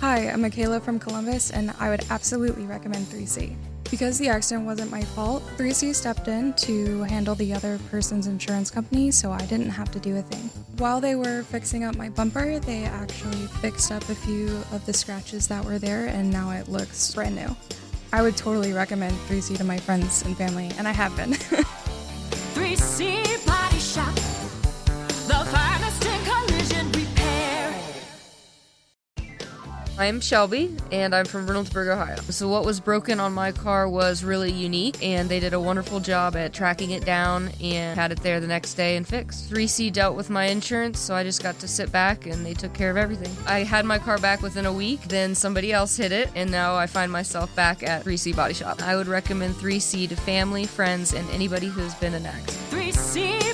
Hi, I'm Michaela from Columbus, and I would absolutely recommend 3C. Because the accident wasn't my fault, 3C stepped in to handle the other person's insurance company, so I didn't have to do a thing. While they were fixing up my bumper, they actually fixed up a few of the scratches that were there, and now it looks brand new. I would totally recommend 3C to my friends and family, and I have been. 3C I'm Shelby, and I'm from Reynoldsburg, Ohio. So, what was broken on my car was really unique, and they did a wonderful job at tracking it down and had it there the next day and fixed. 3C dealt with my insurance, so I just got to sit back and they took care of everything. I had my car back within a week, then somebody else hit it, and now I find myself back at 3C Body Shop. I would recommend 3C to family, friends, and anybody who's been an accident. 3C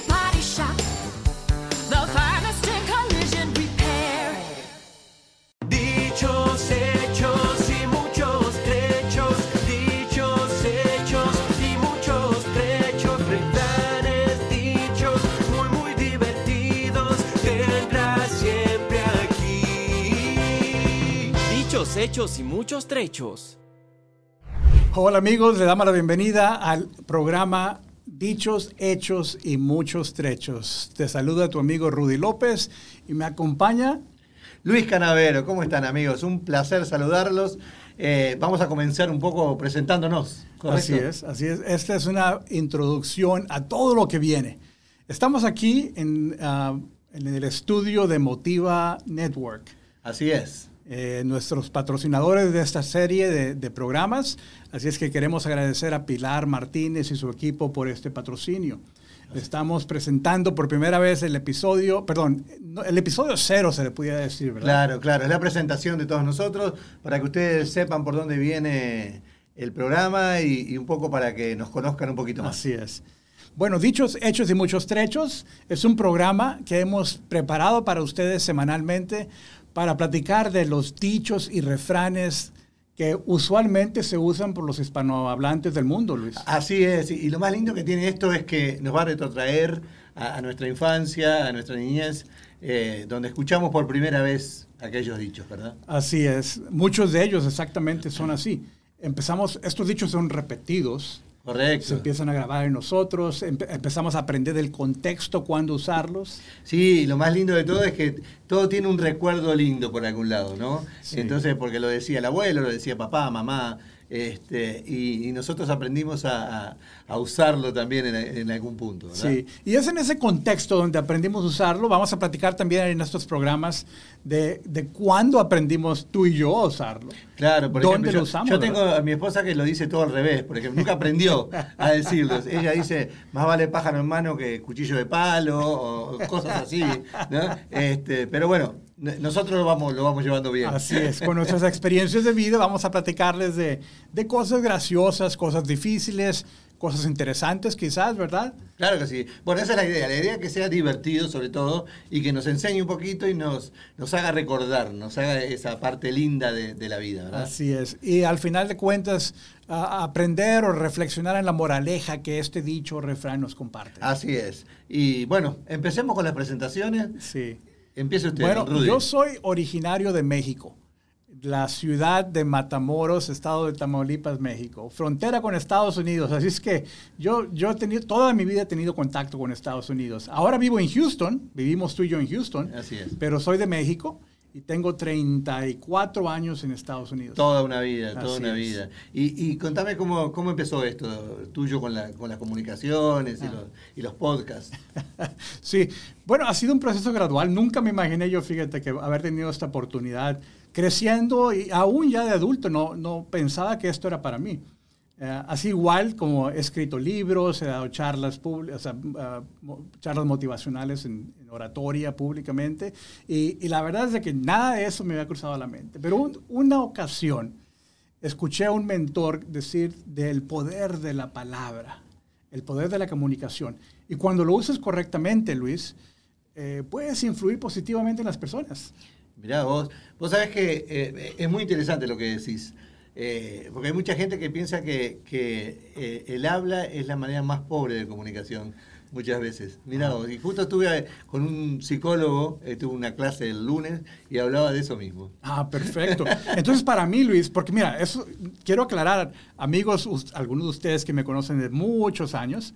hechos y muchos trechos. Hola amigos, le damos la bienvenida al programa Dichos, Hechos y Muchos Trechos. Te saluda tu amigo Rudy López y me acompaña Luis Canavero, ¿cómo están amigos? Un placer saludarlos. Eh, vamos a comenzar un poco presentándonos. ¿correcto? Así es, así es. Esta es una introducción a todo lo que viene. Estamos aquí en, ah, en el estudio de Motiva Network. Así es. Eh, nuestros patrocinadores de esta serie de, de programas. Así es que queremos agradecer a Pilar Martínez y su equipo por este patrocinio. Estamos presentando por primera vez el episodio, perdón, no, el episodio cero se le pudiera decir, ¿verdad? Claro, claro. Es la presentación de todos nosotros para que ustedes sepan por dónde viene el programa y, y un poco para que nos conozcan un poquito más. Así es. Bueno, dichos, hechos y muchos trechos es un programa que hemos preparado para ustedes semanalmente para platicar de los dichos y refranes que usualmente se usan por los hispanohablantes del mundo, Luis. Así es, y lo más lindo que tiene esto es que nos va a retrotraer a, a nuestra infancia, a nuestra niñez, eh, donde escuchamos por primera vez aquellos dichos, ¿verdad? Así es. Muchos de ellos exactamente son así. Empezamos, estos dichos son repetidos, se Correcto. empiezan a grabar en nosotros, empe- empezamos a aprender del contexto, cuándo usarlos. Sí, lo más lindo de todo es que todo tiene un recuerdo lindo por algún lado, ¿no? Sí. Entonces, porque lo decía el abuelo, lo decía papá, mamá, este, y, y nosotros aprendimos a, a- a usarlo también en, en algún punto, ¿verdad? Sí, y es en ese contexto donde aprendimos a usarlo. Vamos a platicar también en estos programas de, de cuándo aprendimos tú y yo a usarlo. Claro, por ¿Dónde ejemplo, lo yo, usamos, yo tengo verdad? a mi esposa que lo dice todo al revés, por ejemplo, nunca aprendió a decirlo. Ella dice, más vale pájaro en mano que cuchillo de palo, o cosas así, ¿no? Este, pero bueno, nosotros lo vamos, lo vamos llevando bien. Así es, con nuestras experiencias de vida vamos a platicarles de, de cosas graciosas, cosas difíciles, cosas interesantes quizás, ¿verdad? Claro que sí. Bueno, esa es la idea. La idea es que sea divertido sobre todo y que nos enseñe un poquito y nos, nos haga recordar, nos haga esa parte linda de, de la vida, ¿verdad? Así es. Y al final de cuentas, a- aprender o reflexionar en la moraleja que este dicho refrán nos comparte. Así es. Y bueno, empecemos con las presentaciones. Sí. Usted, Bueno, Rudy. yo soy originario de México, la ciudad de Matamoros, estado de Tamaulipas, México, frontera con Estados Unidos. Así es que yo, yo he tenido, toda mi vida he tenido contacto con Estados Unidos. Ahora vivo en Houston, vivimos tú y yo en Houston, Así es. pero soy de México y tengo 34 años en Estados Unidos. Toda una vida, toda Así una es. vida. Y, y contame cómo, cómo empezó esto tuyo con, la, con las comunicaciones Ah. y, los, y los podcasts. Sí, bueno, ha sido un proceso gradual. Nunca me imaginé yo, fíjate, que haber tenido esta oportunidad. Creciendo y aún ya de adulto, no, no pensaba que esto era para mí. Eh, así igual como he escrito libros, he dado charlas, o ah, charlas motivacionales en, oratoria públicamente. Y, la verdad es que nada de eso me había cruzado la mente. Pero un- una ocasión escuché a un mentor decir del poder de la palabra, el poder de la comunicación. Y cuando lo usas correctamente, Luis, eh, puedes influir positivamente en las personas. Mirá, vos, vos sabés que eh, es muy interesante lo que decís. Eh, porque hay mucha gente que piensa que, que, eh, el habla es la manera más pobre de comunicación. muchas veces. Mirá, vos, y justo estuve con un psicólogo, eh, tuve una clase el lunes y hablaba de eso mismo. Ah, perfecto. Entonces, para mí, Luis, porque mira, eso quiero aclarar, amigos, algunos de ustedes que me conocen de muchos años,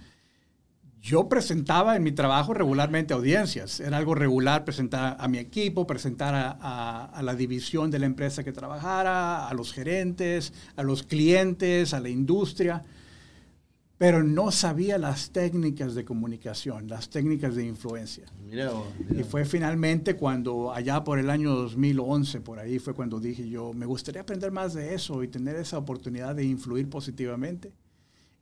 yo presentaba en mi trabajo regularmente audiencias. Era algo regular presentar a mi equipo, presentar a, a- a la división de la empresa que trabajara, a los gerentes, a los clientes, a la industria. Pero no sabía las técnicas de comunicación, las técnicas de influencia. Mirá Y fue finalmente cuando, allá por el año 2011, por ahí fue cuando dije yo, me gustaría aprender más de eso y tener esa oportunidad de influir positivamente.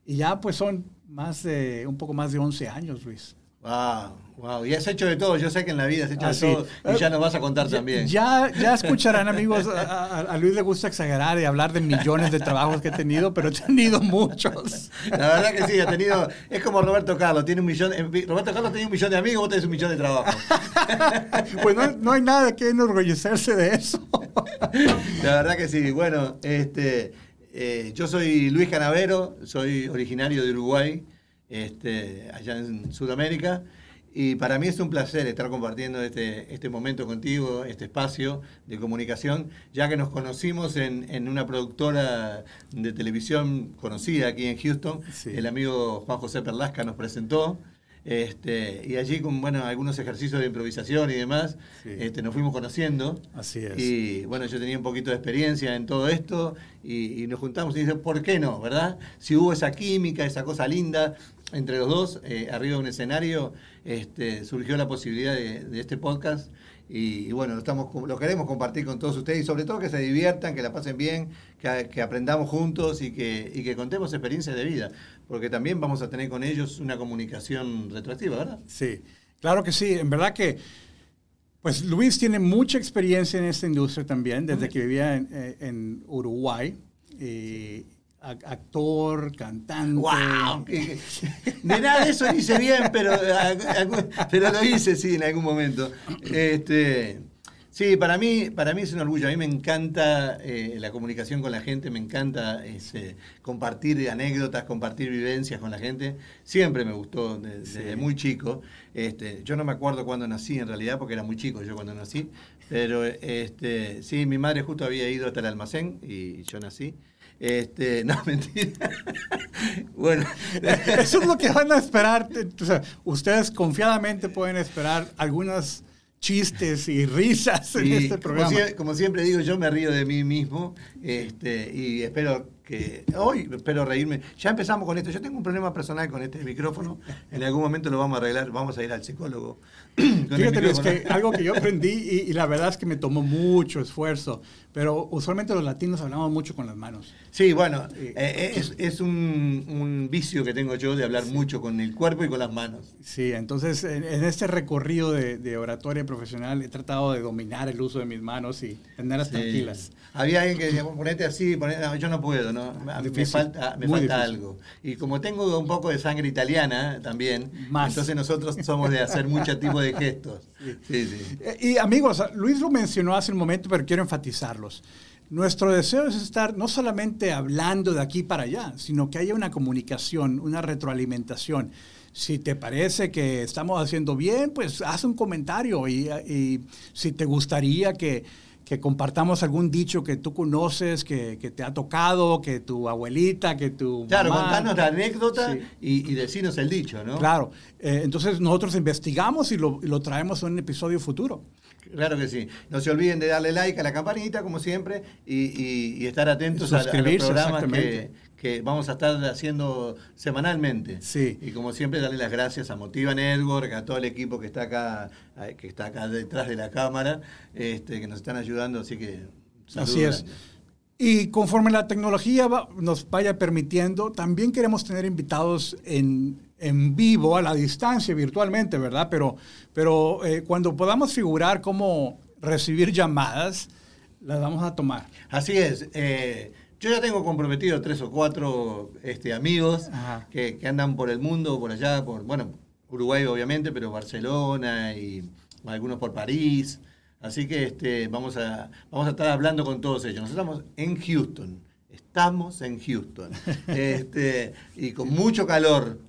Y ya pues son más de, un poco más de 11 años, Luis. Wow, wow. Y has hecho de todo. Yo sé que en la vida has hecho Ah, de sí. todo. Y ya nos vas a contar Ya- también. Ya, ya escucharán, amigos, a, Luis le gusta exagerar y hablar de millones de trabajos que he tenido, pero he tenido muchos. La verdad que sí, ha tenido. Es como Roberto Carlos, tiene un millón. eh, Roberto Carlos tiene un millón de amigos, vos tenés un millón de trabajos. Pues no, no hay nada que enorgullecerse de eso. La verdad que sí. Bueno, este, eh, yo soy Luis Canavero, soy originario de Uruguay, este, allá en Sudamérica. Y para mí es un placer estar compartiendo este, este momento contigo, este espacio de comunicación, ya que nos conocimos en, en una productora de televisión conocida aquí en Houston. Sí. El amigo Juan José Perlasca nos presentó. Este, y allí con bueno, algunos ejercicios de improvisación y demás, Sí. este, nos fuimos conociendo. Así es. Y bueno, yo tenía un poquito de experiencia en todo esto y, y nos juntamos y dije, ¿por qué no? ¿Verdad? Si hubo esa química, esa cosa linda entre los dos, eh, arriba de un escenario, este, surgió la posibilidad de, de este podcast. Y, y bueno, lo, estamos, lo queremos compartir con todos ustedes y sobre todo que se diviertan, que la pasen bien, que, que aprendamos juntos y que, y que contemos experiencias de vida, porque también vamos a tener con ellos una comunicación retroactiva, ¿verdad? Sí, claro que sí. En verdad que, pues Luis tiene mucha experiencia en esta industria también, desde que vivía en, eh, en Uruguay. Y actor, cantante. ¡Wow! De nada de eso hice bien, pero, pero lo hice, sí, en algún momento. Este, sí, para mí, para mí es un orgullo. A mí me encanta eh, la comunicación con la gente, me encanta ese, compartir anécdotas, compartir vivencias con la gente. Siempre me gustó de- desde muy chico. Este, yo no me acuerdo cuándo nací en realidad, porque era muy chico yo cuando nací. Pero este, sí, mi madre justo había ido hasta el almacén y yo nací. Este, no, mentira. bueno, Eso es lo que van a esperar. O sea, ustedes confiadamente pueden esperar algunos chistes y risas en este como, programa. sie- como siempre digo, yo me río de mí mismo este, y espero que hoy espero reírme. Ya empezamos con esto. Yo tengo un problema personal con este micrófono. En algún momento lo vamos a arreglar. Vamos a ir al psicólogo. Fíjate, micrófono. que algo que yo aprendí y, y la verdad es que me tomó mucho esfuerzo, pero usualmente los latinos hablamos mucho con las manos. Sí, bueno, eh, es, es un, un vicio que tengo yo de hablar mucho con el cuerpo y con las manos. Sí, entonces en, en este recorrido de, de oratoria profesional he tratado de dominar el uso de mis manos y tenerlas Sí. tranquilas. Había alguien que decía, ponete así, ponete- no, yo no puedo, ¿no? Difícil, falta, me falta algo. Y como tengo un poco de sangre italiana también, Más. entonces nosotros somos de hacer mucho tipo de gestos. Sí, sí. Eh, Y amigos, Luis lo mencionó hace un momento, pero quiero enfatizarlos. Nuestro deseo es estar no solamente hablando de aquí para allá, sino que haya una comunicación, una retroalimentación. Si te parece que estamos haciendo bien, pues haz un comentario y, y si te gustaría que, que compartamos algún dicho que tú conoces, que, que te ha tocado, que tu abuelita, que tu Claro, mamá- contanos la anécdota Sí. y, y decinos el dicho, ¿no? Claro, Eh, entonces nosotros investigamos y lo, y lo traemos en un episodio futuro. Claro que sí. No se olviden de darle like a la campanita, como siempre, y, y- estar atentos a, a los programas que. Que vamos a estar haciendo semanalmente. Sí. Y como siempre, darle las gracias a Motiva Network, a todo el equipo que está acá, que está acá detrás de la cámara, este, que nos están ayudando, así que saludos Así es. Y conforme la tecnología va- nos vaya permitiendo, también queremos tener invitados en, en vivo, a la distancia, virtualmente, ¿verdad? Pero, pero eh, cuando podamos figurar cómo recibir llamadas, las vamos a tomar. Así es. eh, yo ya tengo comprometido tres o cuatro este, amigos que andan por el mundo, por allá, por, bueno, Uruguay obviamente, pero Barcelona y algunos por París. Así que este, vamos, a, vamos a estar hablando con todos ellos. Nosotros estamos en Houston, Estamos en Houston. Este, y con mucho calor.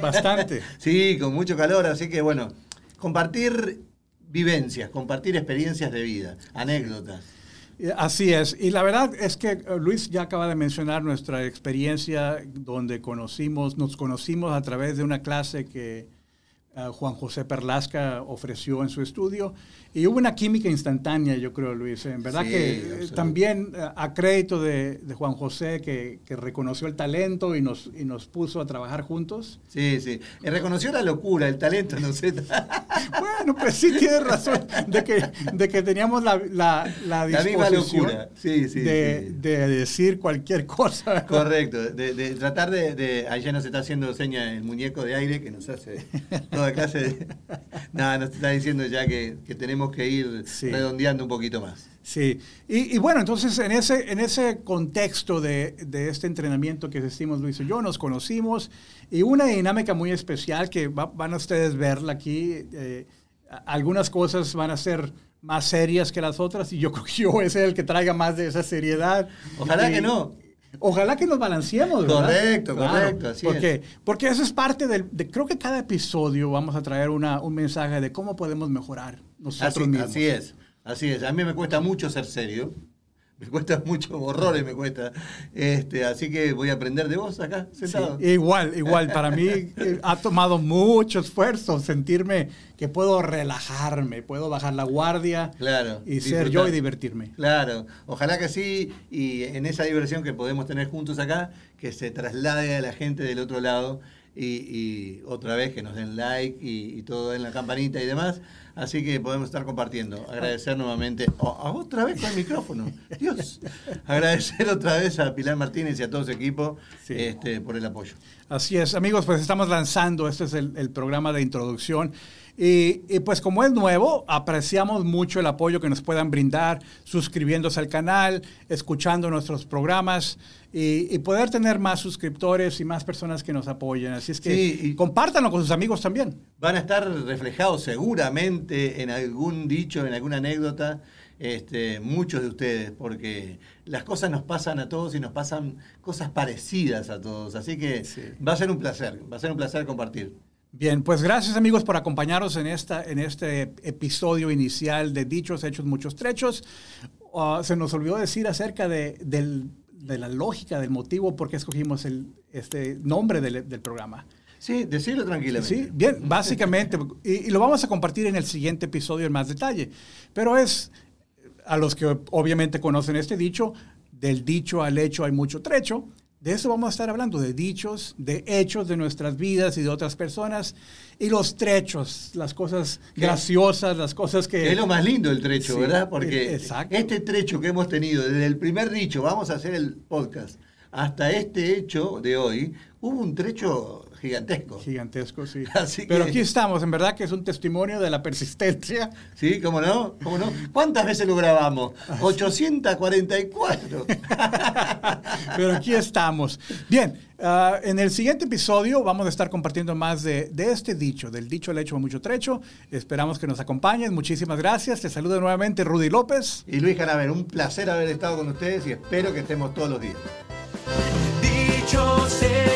Bastante. Sí, con mucho calor. Así que bueno, compartir vivencias, compartir experiencias de vida, anécdotas. Así es. Y la verdad es que eh, Luis ya acaba de mencionar nuestra experiencia donde conocimos, nos conocimos a través de una clase que eh, Juan José Perlasca ofreció en su estudio. Y hubo una química instantánea, yo creo, Luis. En verdad Sí, que eh, también eh, a crédito de, de Juan José, que, que reconoció el talento y nos, y nos puso a trabajar juntos. Sí, sí. Y reconoció la locura, el talento, no sé. Bueno, pues sí tienes razón de que, de que teníamos la, la, la La disposición locura. Sí, sí, de, de decir cualquier cosa. Correcto, de, de tratar de, Allá nos está haciendo seña el muñeco de aire que nos hace toda clase de... Nada, nos está diciendo ya que, que tenemos que ir Sí. redondeando un poquito más. Sí, y, y bueno, entonces en ese, en ese contexto de, de este entrenamiento que hicimos Luis y yo, nos conocimos y una dinámica muy especial que va- van a ustedes verla aquí, eh, algunas cosas van a ser más serias que las otras y yo creo que yo voy a ser el que traiga más de esa seriedad. Ojalá Y- que no. Ojalá que nos balanceemos, ¿verdad? Correcto, correcto, así porque, Porque eso es parte del, de, creo que cada episodio vamos a traer una, un mensaje de cómo podemos mejorar nosotros Así, mismos. así es, así es. A mí me cuesta mucho ser serio. Me cuesta mucho, horrores me cuesta. Este, así que voy a aprender de vos acá, Sí, sentado. igual, igual. Para mí eh, ha tomado mucho esfuerzo sentirme que puedo relajarme, puedo bajar la guardia Claro. y ser disfrutar. yo y divertirme. Claro, ojalá que sí, y en esa diversión que podemos tener juntos acá, que se traslade a la gente del otro lado y, y otra vez que nos den like y, y todo en la campanita y demás. Así que podemos estar compartiendo. Agradecer nuevamente, oh, otra vez con el micrófono, Dios. Agradecer otra vez a Pilar Martínez y a todo su equipo Sí. este, por el apoyo. Así es, amigos, pues estamos lanzando, este es el, el programa de introducción. Y, y, pues como es nuevo, apreciamos mucho el apoyo que nos puedan brindar, suscribiéndose al canal, escuchando nuestros programas y, y poder tener más suscriptores y más personas que nos apoyen. Así es que Sí, y- compártanlo con sus amigos también. Van a estar reflejados seguramente en algún dicho, en alguna anécdota, este, muchos de ustedes, porque las cosas nos pasan a todos y nos pasan cosas parecidas a todos. Así que Sí. va a ser un placer, va a ser un placer compartir. Bien, pues gracias amigos por acompañarnos en, esta, en este episodio inicial de Dichos, Hechos, Muchos Trechos. Ah, se nos olvidó decir acerca de, del- de la lógica, del motivo por qué escogimos el, este nombre del, del programa. Sí, decirlo tranquilamente. Sí, bien, básicamente, y, y lo vamos a compartir en el siguiente episodio en más detalle, pero es, a los que obviamente conocen este dicho, del dicho al hecho hay mucho trecho, de eso vamos a estar hablando, de dichos, de hechos de nuestras vidas y de otras personas, y los trechos, las cosas ¿Qué? graciosas, las cosas que... Es lo más lindo el trecho, Sí, ¿verdad? Porque exacto. este trecho que hemos tenido, desde el primer dicho, vamos a hacer el podcast, hasta este hecho de hoy, hubo un trecho gigantesco. Gigantesco, sí. Así Pero que- aquí estamos, en verdad que es un testimonio de la persistencia ¿Sí? ¿Cómo no? ¿Cómo no? ¿Cuántas veces lo grabamos? 844. Pero aquí estamos. Bien, ah, en el siguiente episodio vamos a estar compartiendo más de, de este dicho, del dicho al hecho mucho trecho. Esperamos que nos acompañen. Muchísimas gracias. Te saludo nuevamente Rudy López. Y Luis Canaver, un placer haber estado con ustedes y espero que estemos todos los días. Dichos, hechos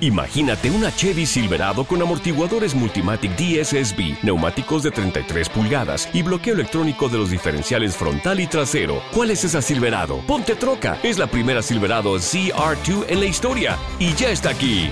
Imagínate una Chevy Silverado con amortiguadores Multimatic DSSB, neumáticos de 33 pulgadas y bloqueo electrónico de los diferenciales frontal y trasero. ¿Cuál es esa Silverado? Ponte troca. Es la primera Silverado CR2 en la historia y ya está aquí.